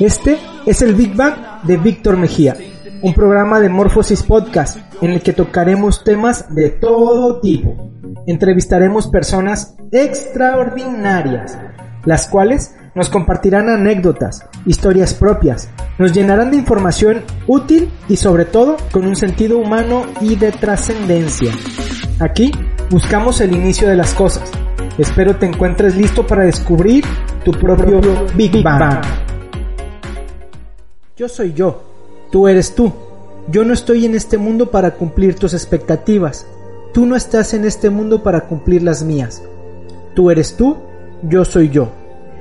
Este es el Big Bang de Víctor Mejía, un programa de Morphosis Podcast en el que tocaremos temas de todo tipo. Entrevistaremos personas extraordinarias, las cuales nos compartirán anécdotas, historias propias, nos llenarán de información útil y sobre todo con un sentido humano y de trascendencia. Aquí buscamos el inicio de las cosas. Espero te encuentres listo para descubrir tu propio Big Bang. Yo soy yo, tú eres tú. Yo no estoy en este mundo para cumplir tus expectativas. Tú no estás en este mundo para cumplir las mías. Tú eres tú, yo soy yo.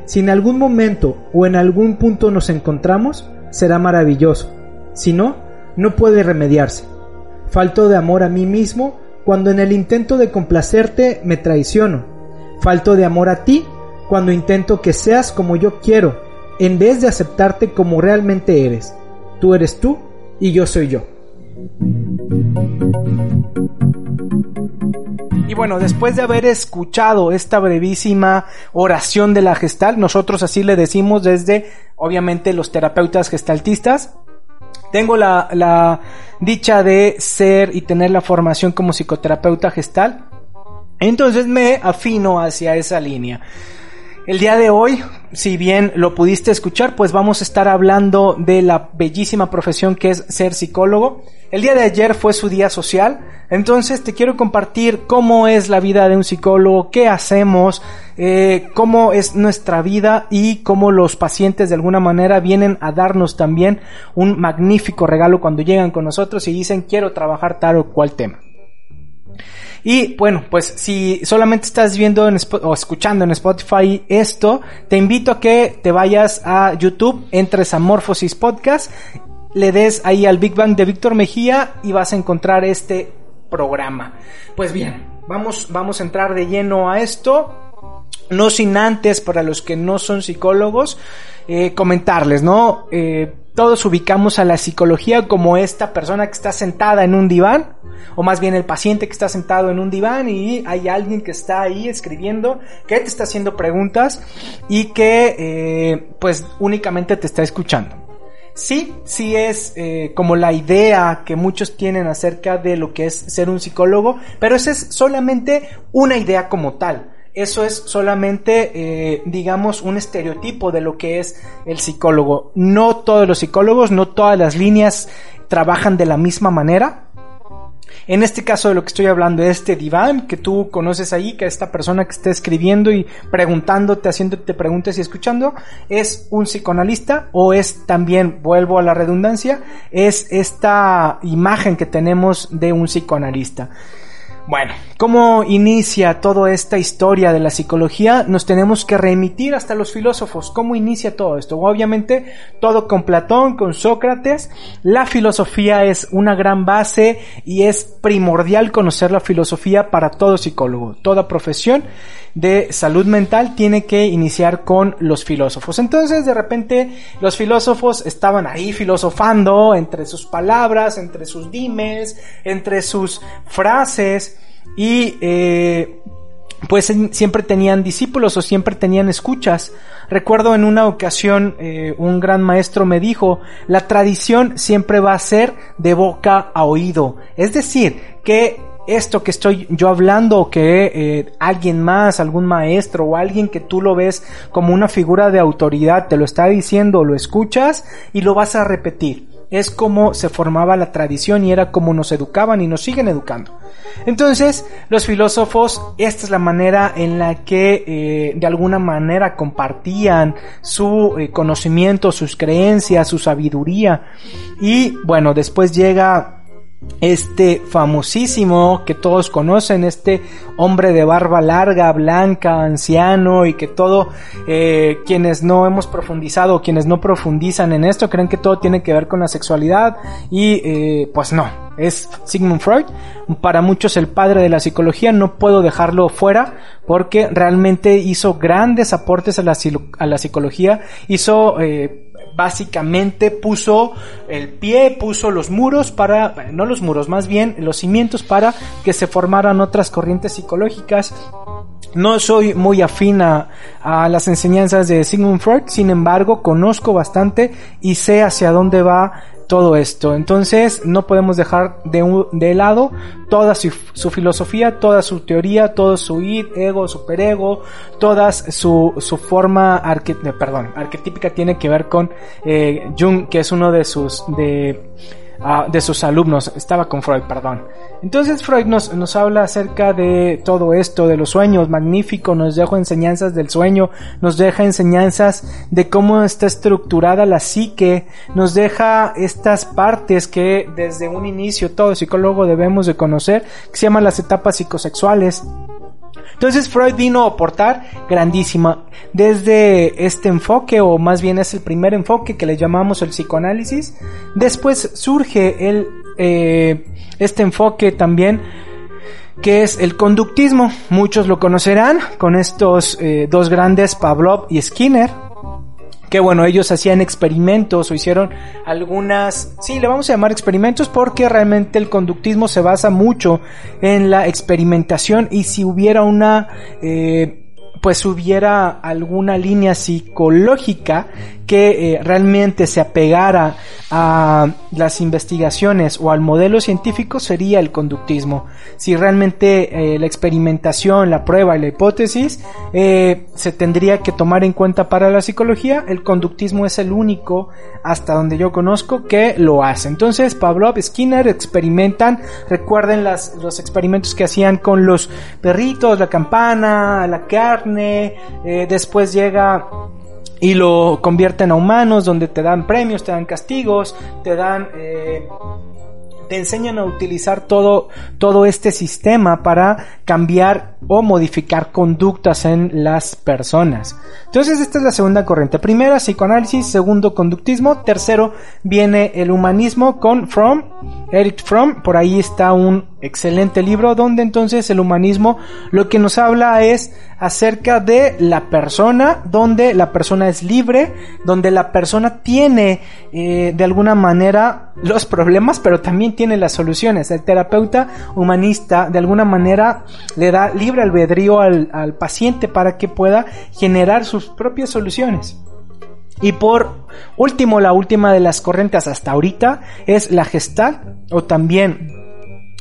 Si en algún momento o en algún punto nos encontramos, será maravilloso. Si no, no puede remediarse. Falto de amor a mí mismo cuando en el intento de complacerte me traiciono. Falto de amor a ti cuando intento que seas como yo quiero, en vez de aceptarte como realmente eres. Tú eres tú y yo soy yo. Y bueno, después de haber escuchado esta brevísima oración de la gestal, nosotros así le decimos desde, obviamente, los terapeutas gestaltistas, tengo la, la dicha de ser y tener la formación como psicoterapeuta gestal, entonces me afino hacia esa línea. El día de hoy, si bien lo pudiste escuchar, pues vamos a estar hablando de la bellísima profesión que es ser psicólogo. El día de ayer fue su día social, entonces te quiero compartir cómo es la vida de un psicólogo, qué hacemos, eh, cómo es nuestra vida y cómo los pacientes de alguna manera vienen a darnos también un magnífico regalo cuando llegan con nosotros y dicen quiero trabajar tal o cual tema. Y bueno, pues si solamente estás viendo o escuchando en Spotify esto, te invito a que te vayas a YouTube, entres a Morphosis Podcast, le des ahí al Big Bang de Víctor Mejía y vas a encontrar este programa. Pues bien, vamos, vamos a entrar de lleno a esto. No sin antes, para los que no son psicólogos, eh, comentarles, ¿no? Eh, todos ubicamos a la psicología como esta persona que está sentada en un diván, o más bien el paciente que está sentado en un diván y hay alguien que está ahí escribiendo, que te está haciendo preguntas y que eh, pues únicamente te está escuchando. Sí, sí es como la idea que muchos tienen acerca de lo que es ser un psicólogo, pero esa es solamente una idea como tal eso es solamente, eh, digamos, un estereotipo de lo que es el psicólogo. No todos los psicólogos, no todas las líneas trabajan de la misma manera. En este caso de lo que estoy hablando, este diván que tú conoces ahí, que esta persona que está escribiendo y preguntándote, haciéndote preguntas y escuchando, es un psicoanalista o es también, vuelvo a la redundancia, es esta imagen que tenemos de un psicoanalista. Bueno, ¿cómo inicia toda esta historia de la psicología? Nos tenemos que remitir hasta los filósofos. ¿Cómo inicia todo esto? Obviamente, todo con Platón, con Sócrates. La filosofía es una gran base y es primordial conocer la filosofía para todo psicólogo. Toda profesión de salud mental tiene que iniciar con los filósofos. Entonces, de repente, los filósofos estaban ahí filosofando entre sus palabras, entre sus dimes, entre sus frases y eh, pues siempre tenían discípulos o siempre tenían escuchas. Recuerdo en una ocasión eh, un gran maestro me dijo, la tradición siempre va a ser de boca a oído. Es decir, que esto que estoy yo hablando que eh, alguien más, algún maestro o alguien que tú lo ves como una figura de autoridad te lo está diciendo, lo escuchas y lo vas a repetir es como se formaba la tradición y era como nos educaban y nos siguen educando. Entonces, los filósofos, esta es la manera en la que eh, de alguna manera compartían su eh, conocimiento, sus creencias, su sabiduría. Y bueno, después llega este famosísimo que todos conocen, este hombre de barba larga, blanca, anciano y que todo, eh, quienes no hemos profundizado, quienes no profundizan en esto, creen que todo tiene que ver con la sexualidad y eh, pues no, es Sigmund Freud, para muchos el padre de la psicología, no puedo dejarlo fuera porque realmente hizo grandes aportes a la, psicología, hizo... Eh, básicamente puso el pie, puso los muros para, no los muros, más bien los cimientos para que se formaran otras corrientes psicológicas No soy muy afín a, las enseñanzas de Sigmund Freud, sin embargo, conozco bastante y sé hacia dónde va todo esto. Entonces, no podemos dejar de, de lado toda su, filosofía, toda su teoría, todo su id, ego, superego, toda su, su forma arque, perdón, arquetípica tiene que ver con eh, Jung, que es uno de sus, de, Ah, de sus alumnos. Estaba con Freud, perdón. Entonces Freud nos, nos habla acerca de todo esto, de los sueños, magnífico, nos deja enseñanzas del sueño, nos deja enseñanzas de cómo está estructurada la psique, nos deja estas partes que desde un inicio todo psicólogo debemos de conocer, que se llaman las etapas psicosexuales. Entonces Freud vino a aportar grandísima desde este enfoque, o más bien es el primer enfoque que le llamamos el psicoanálisis. Después surge el, eh, este enfoque también que es el conductismo. Muchos lo conocerán con estos eh, dos grandes, Pavlov y Skinner que bueno, ellos hacían experimentos o hicieron algunas, sí, le vamos a llamar experimentos porque realmente el conductismo se basa mucho en la experimentación y si hubiera una, eh, pues hubiera alguna línea psicológica que eh, realmente se apegara a las investigaciones o al modelo científico sería el conductismo. Si realmente eh, la experimentación, la prueba y la hipótesis eh, se tendría que tomar en cuenta para la psicología, el conductismo es el único hasta donde yo conozco que lo hace. Entonces Pavlov, Skinner experimentan, recuerden los experimentos que hacían con los perritos, la campana, la carne, después llega y lo convierten a humanos donde te dan premios, te dan castigos, te dan eh, te enseñan a utilizar todo, todo este sistema para cambiar o modificar conductas en las personas. Entonces esta es la segunda corriente. Primera, psicoanálisis. Segundo, conductismo. Tercero, viene el humanismo con Fromm, Eric Fromm. Por ahí está un excelente libro donde entonces el humanismo lo que nos habla es acerca de la persona, donde la persona es libre, donde la persona tiene eh, de alguna manera los problemas, pero también tiene las soluciones. El terapeuta humanista de alguna manera le da libre albedrío al, al paciente para que pueda generar sus propias soluciones. Y por último, la última de las corrientes hasta ahorita es la gestal o también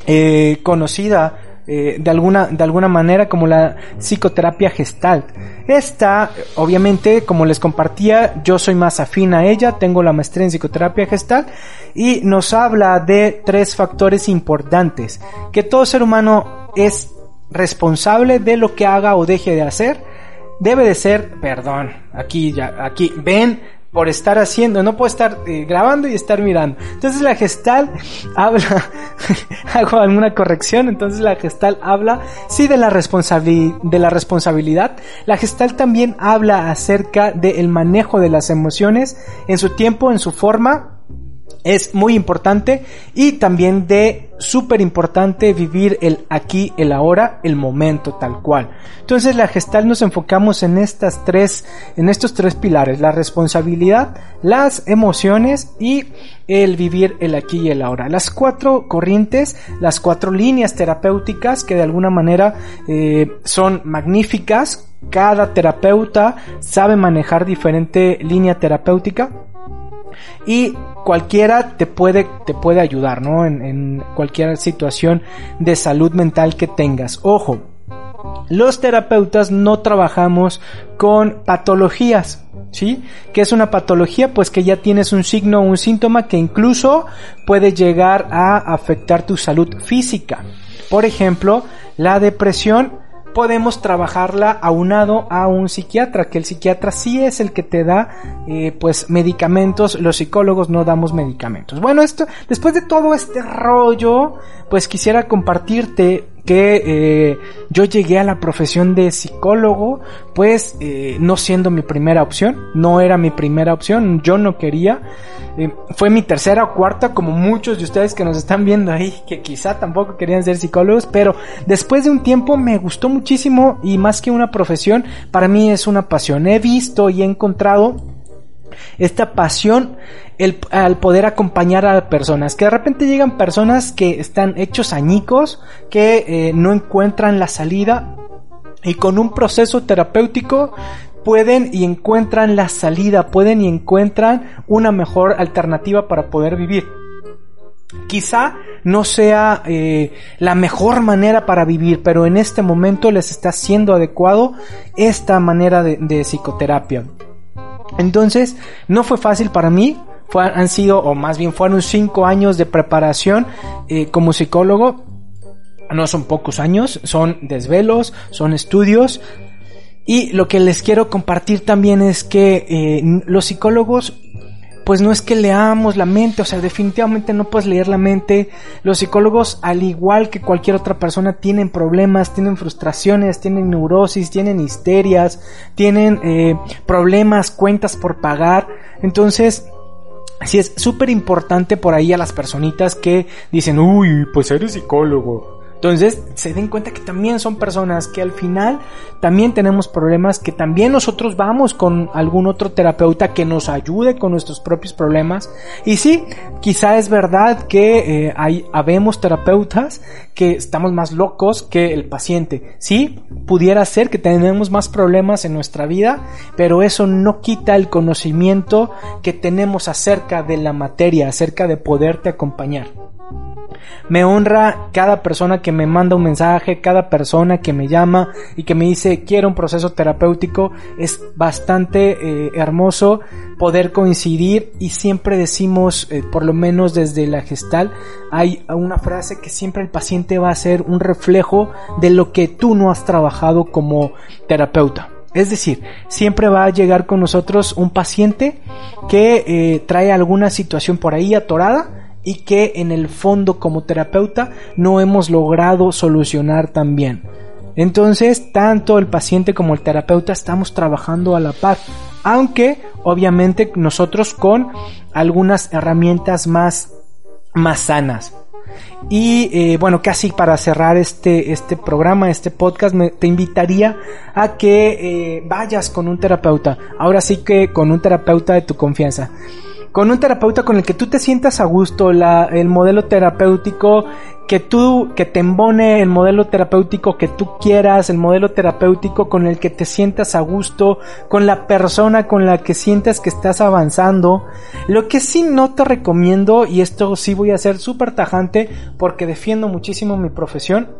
eh, conocida eh, de, alguna, de alguna manera como la psicoterapia gestalt. Esta, obviamente, como les compartía, yo soy más afín a ella, tengo la maestría en psicoterapia gestalt y nos habla de tres factores importantes. Que todo ser humano es responsable de lo que haga o deje de hacer. Debe de ser, perdón, aquí ya, aquí, ven, por estar haciendo, no puedo estar eh, grabando y estar mirando. Entonces la gestal habla, hago alguna corrección, entonces la gestal habla, sí, de la, de la responsabilidad. La gestal también habla acerca del manejo de las emociones en su tiempo, en su forma, es muy importante y también de súper importante vivir el aquí, el ahora, el momento tal cual. Entonces la gestal nos enfocamos en estas tres, en estos tres pilares, la responsabilidad, las emociones y el vivir el aquí y el ahora. Las cuatro corrientes, las cuatro líneas terapéuticas que de alguna manera eh, son magníficas. Cada terapeuta sabe manejar diferente línea terapéutica y cualquiera te puede, te puede ayudar, ¿no? En, en cualquier situación de salud mental que tengas. Ojo, los terapeutas no trabajamos con patologías, ¿sí? ¿Qué es una patología? Pues que ya tienes un signo o un síntoma que incluso puede llegar a afectar tu salud física. Por ejemplo, la depresión podemos trabajarla aunado a un psiquiatra, que el psiquiatra sí es el que te da eh, pues medicamentos, los psicólogos no damos medicamentos. Bueno, esto, después de todo este rollo, pues quisiera compartirte que eh, yo llegué a la profesión de psicólogo, pues eh, no siendo mi primera opción, no era mi primera opción, yo no quería, eh, fue mi tercera o cuarta, como muchos de ustedes que nos están viendo ahí, que quizá tampoco querían ser psicólogos, pero después de un tiempo me gustó muchísimo y más que una profesión, para mí es una pasión. He visto y he encontrado esta pasión al poder acompañar a personas. Que de repente llegan personas que están hechos añicos, que eh, no encuentran la salida Y con un proceso terapéutico pueden y encuentran la salida, pueden y encuentran una mejor alternativa para poder vivir. Quizá no sea eh, la mejor manera para vivir, pero en este momento les está siendo adecuado esta manera de, psicoterapia. Entonces, no fue fácil para mí, han sido, o más bien fueron cinco años de preparación eh, como psicólogo. No son pocos años, son desvelos, son estudios, y lo que les quiero compartir también es que eh, los psicólogos, pues no es que leamos la mente, o sea, definitivamente no puedes leer la mente. Los psicólogos, al igual que cualquier otra persona, tienen problemas, tienen frustraciones, tienen neurosis, tienen histerias, tienen eh, problemas, cuentas por pagar. Entonces, Sí es súper importante por ahí a las personitas que dicen, uy, pues eres psicólogo. Entonces se den cuenta que también son personas que al final también tenemos problemas, que también nosotros vamos con algún otro terapeuta que nos ayude con nuestros propios problemas. Y sí, quizá es verdad que eh, hay, habemos terapeutas que estamos más locos que el paciente. Sí, pudiera ser que tenemos más problemas en nuestra vida, pero eso no quita el conocimiento que tenemos acerca de la materia, acerca de poderte acompañar. Me honra cada persona que me manda un mensaje, cada persona que me llama y que me dice quiero un proceso terapéutico. Es bastante eh, hermoso poder coincidir y siempre decimos, eh, por lo menos desde la gestal, hay una frase que siempre el paciente va a ser un reflejo de lo que tú no has trabajado como terapeuta. Es decir, siempre va a llegar con nosotros un paciente que eh, trae alguna situación por ahí atorada y que en el fondo como terapeuta no hemos logrado solucionar también. Entonces, tanto el paciente como el terapeuta estamos trabajando a la par, aunque obviamente nosotros con algunas herramientas más, más sanas. Y eh, bueno, casi para cerrar este, este programa, este podcast, me, te invitaría a que eh, vayas con un terapeuta. Ahora sí que con un terapeuta de tu confianza con un terapeuta con el que tú te sientas a gusto, la, el modelo terapéutico que tú, que te embone el modelo terapéutico que tú quieras, el modelo terapéutico con el que te sientas a gusto, con la persona con la que sientas que estás avanzando. Lo que sí no te recomiendo, y esto sí voy a ser súper tajante porque defiendo muchísimo mi profesión,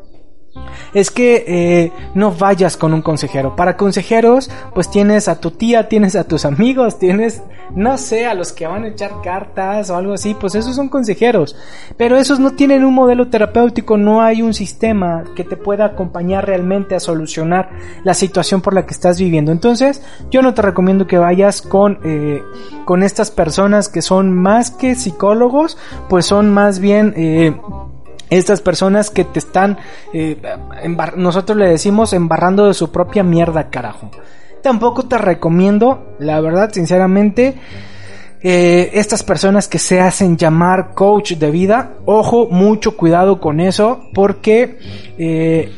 es que eh, no vayas con un consejero. Para consejeros, pues tienes a tu tía, tienes a tus amigos, tienes, no sé, a los que van a echar cartas o algo así, pues esos son consejeros. Pero esos no tienen un modelo terapéutico, no hay un sistema que te pueda acompañar realmente a solucionar la situación por la que estás viviendo. Entonces, yo no te recomiendo que vayas con, eh, con estas personas que son más que psicólogos, pues son más bien... Eh, estas personas que te están, eh, nosotros le decimos embarrando de su propia mierda, carajo. Tampoco te recomiendo, la verdad, sinceramente, eh, estas personas que se hacen llamar coach de vida, ojo, mucho cuidado con eso, porque eh,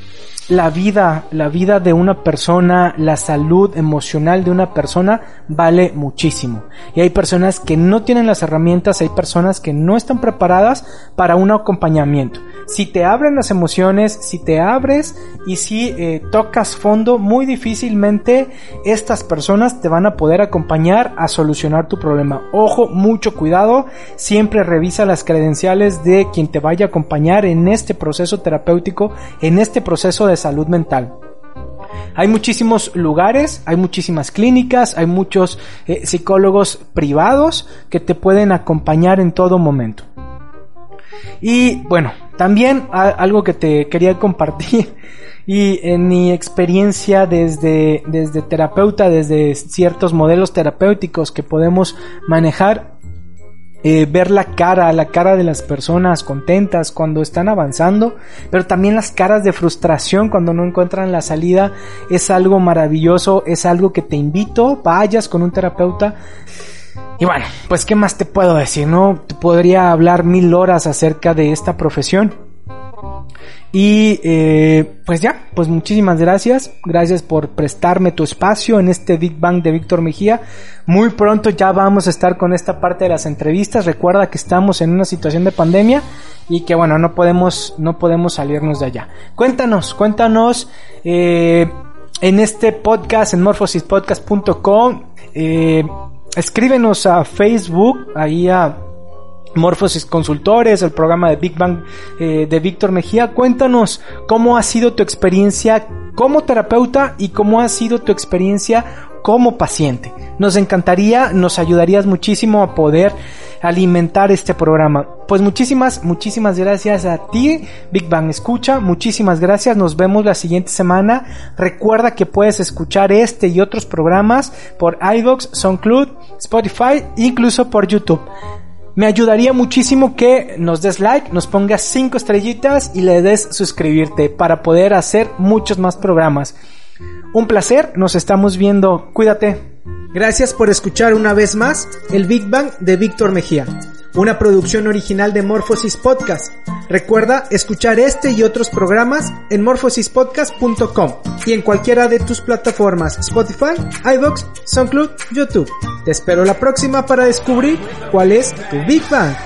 la vida, la vida de una persona, la salud emocional de una persona vale muchísimo. Y hay personas que no tienen las herramientas, hay personas que no están preparadas para un acompañamiento. Si te abren las emociones, si te abres y si eh, tocas fondo, muy difícilmente estas personas te van a poder acompañar a solucionar tu problema. Ojo, mucho cuidado, siempre revisa las credenciales de quien te vaya a acompañar en este proceso terapéutico, en este proceso de salud mental. Hay muchísimos lugares, hay muchísimas clínicas, hay muchos eh, psicólogos privados que te pueden acompañar en todo momento. Y bueno, también algo que te quería compartir y en mi experiencia desde, desde terapeuta, desde ciertos modelos terapéuticos que podemos manejar, eh, ver la cara, la cara de las personas contentas cuando están avanzando, pero también las caras de frustración cuando no encuentran la salida, es algo maravilloso, es algo que te invito, vayas con un terapeuta. Y bueno, pues qué más te puedo decir, ¿no? Podría hablar mil horas acerca de esta profesión. Y eh, pues ya, pues muchísimas gracias. Gracias por prestarme tu espacio en este Big Bang de Víctor Mejía. Muy pronto ya vamos a estar con esta parte de las entrevistas. Recuerda que estamos en una situación de pandemia y que bueno, no podemos, no podemos salirnos de allá. Cuéntanos, cuéntanos, eh, en este podcast, en morphosispodcast.com. Eh, escríbenos a Facebook, ahí a Morphosis Consultores, el programa de Big Bang eh, de Víctor Mejía. Cuéntanos cómo ha sido tu experiencia como terapeuta y cómo ha sido tu experiencia como paciente. Nos encantaría, nos ayudarías muchísimo a poder alimentar este programa. Pues muchísimas, muchísimas gracias a ti, Big Bang Escucha. Muchísimas gracias. Nos vemos la siguiente semana. Recuerda que puedes escuchar este y otros programas por iVoox, SoundCloud, Spotify, incluso por YouTube. Me ayudaría muchísimo que nos des like, nos pongas 5 estrellitas y le des suscribirte para poder hacer muchos más programas. Un placer, nos estamos viendo. Cuídate. Gracias por escuchar una vez más el Big Bang de Víctor Mejía, una producción original de Morphosis Podcast. Recuerda escuchar este y otros programas en morphosispodcast.com y en cualquiera de tus plataformas Spotify, iVoox, SoundCloud, YouTube. Te espero la próxima para descubrir cuál es tu Big Bang.